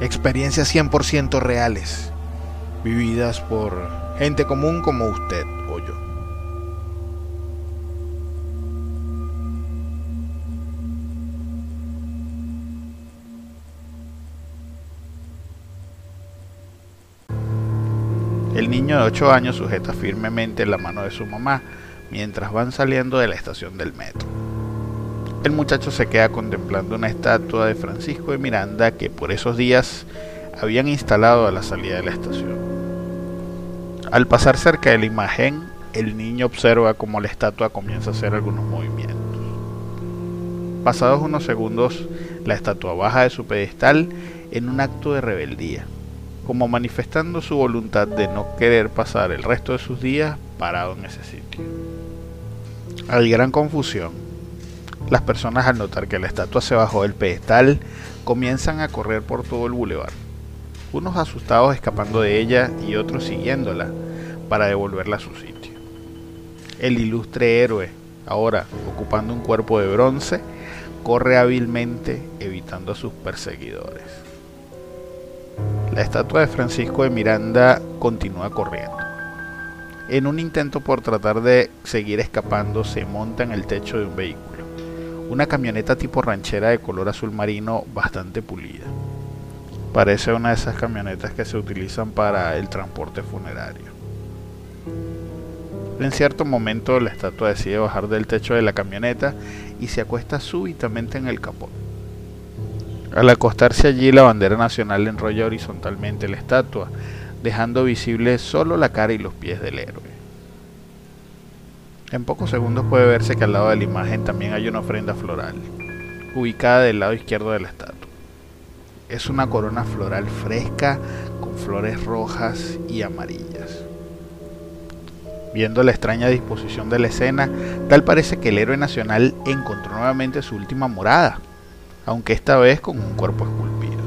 Experiencias 100% reales, vividas por gente común como usted o yo. El niño de 8 años sujeta firmemente la mano de su mamá mientras van saliendo de la estación del metro. El muchacho se queda contemplando una estatua de Francisco de Miranda que por esos días habían instalado a la salida de la estación. Al pasar cerca de la imagen, el niño observa cómo la estatua comienza a hacer algunos movimientos. Pasados unos segundos, la estatua baja de su pedestal en un acto de rebeldía como manifestando su voluntad de no querer pasar el resto de sus días parado en ese sitio. Hay gran confusión. Las personas al notar que la estatua se bajó del pedestal comienzan a correr por todo el bulevar, unos asustados escapando de ella y otros siguiéndola para devolverla a su sitio. El ilustre héroe, ahora ocupando un cuerpo de bronce, corre hábilmente evitando a sus perseguidores. La estatua de Francisco de Miranda continúa corriendo. En un intento por tratar de seguir escapando, se monta en el techo de un vehículo, una camioneta tipo ranchera de color azul marino bastante pulida. Parece una de esas camionetas que se utilizan para el transporte funerario. En cierto momento la estatua decide bajar del techo de la camioneta y se acuesta súbitamente en el capó. Al acostarse allí, la bandera nacional enrolla horizontalmente la estatua, dejando visible solo la cara y los pies del héroe. En pocos segundos puede verse que al lado de la imagen también hay una ofrenda floral, ubicada del lado izquierdo de la estatua. Es una corona floral fresca con flores rojas y amarillas. Viendo la extraña disposición de la escena, tal parece que el héroe nacional encontró nuevamente su última morada aunque esta vez con un cuerpo esculpido.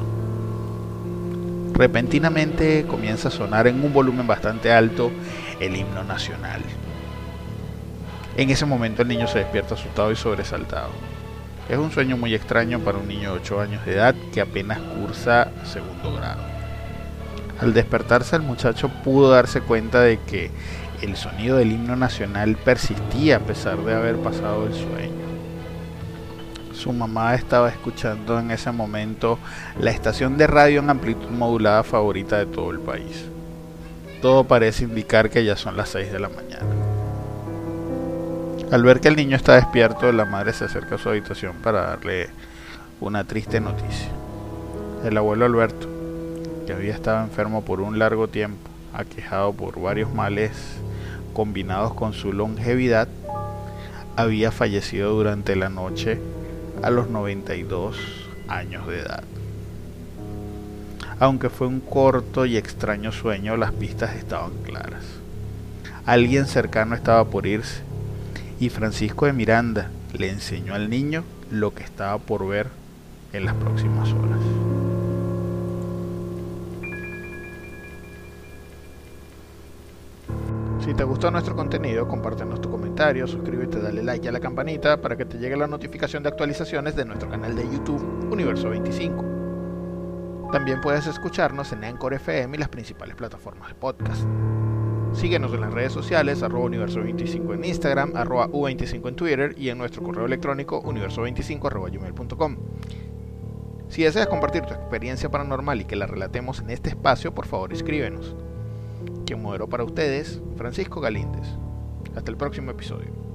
Repentinamente comienza a sonar en un volumen bastante alto el himno nacional. En ese momento el niño se despierta asustado y sobresaltado. Es un sueño muy extraño para un niño de 8 años de edad que apenas cursa segundo grado. Al despertarse el muchacho pudo darse cuenta de que el sonido del himno nacional persistía a pesar de haber pasado el sueño. Su mamá estaba escuchando en ese momento la estación de radio en amplitud modulada favorita de todo el país. Todo parece indicar que ya son las 6 de la mañana. Al ver que el niño está despierto, la madre se acerca a su habitación para darle una triste noticia. El abuelo Alberto, que había estado enfermo por un largo tiempo, aquejado por varios males combinados con su longevidad, había fallecido durante la noche a los 92 años de edad. Aunque fue un corto y extraño sueño, las pistas estaban claras. Alguien cercano estaba por irse y Francisco de Miranda le enseñó al niño lo que estaba por ver en las próximas horas. Si te gustó nuestro contenido, compártenos tu comentario, suscríbete, dale like a la campanita para que te llegue la notificación de actualizaciones de nuestro canal de YouTube Universo 25. También puedes escucharnos en Anchor FM y las principales plataformas de podcast. Síguenos en las redes sociales, arroba universo25 en Instagram, arroba u25 en Twitter y en nuestro correo electrónico universo25 gmail.com. Si deseas compartir tu experiencia paranormal y que la relatemos en este espacio, por favor escríbenos. Quien moderó para ustedes, Francisco Galíndez. Hasta el próximo episodio.